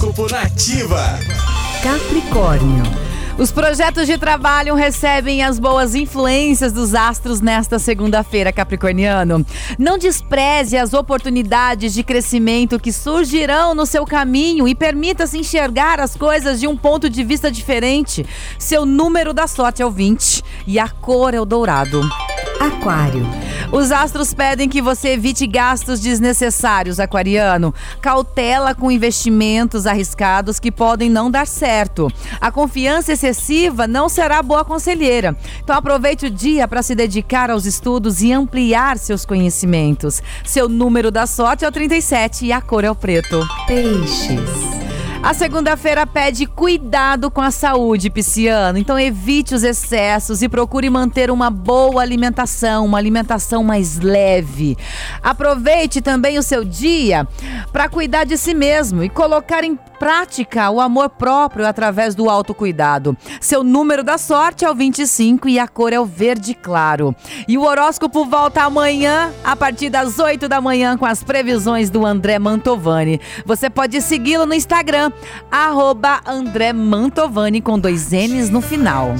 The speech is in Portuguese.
Horóscopo Nativa. Capricórnio. Os projetos de trabalho recebem as boas influências dos astros nesta segunda-feira, Capricorniano. Não despreze as oportunidades de crescimento que surgirão no seu caminho e permita-se enxergar as coisas de um ponto de vista diferente. Seu número da sorte é o 20 e a cor é o dourado. Aquário. Os astros pedem que você evite gastos desnecessários, aquariano. Cautela com investimentos arriscados que podem não dar certo. A confiança excessiva não será boa conselheira. Então aproveite o dia para se dedicar aos estudos e ampliar seus conhecimentos. Seu número da sorte é o 37 e a cor é o preto. Peixes. A segunda-feira pede cuidado com a saúde, pisciano. Então evite os excessos e procure manter uma boa alimentação, uma alimentação mais leve. Aproveite também o seu dia para cuidar de si mesmo e colocar em prática o amor próprio através do autocuidado. Seu número da sorte é o 25 e a cor é o verde claro. E o horóscopo volta amanhã, a partir das 8 da manhã, com as previsões do André Mantovani. Você pode segui-lo no Instagram, André Mantovani, com dois N's no final.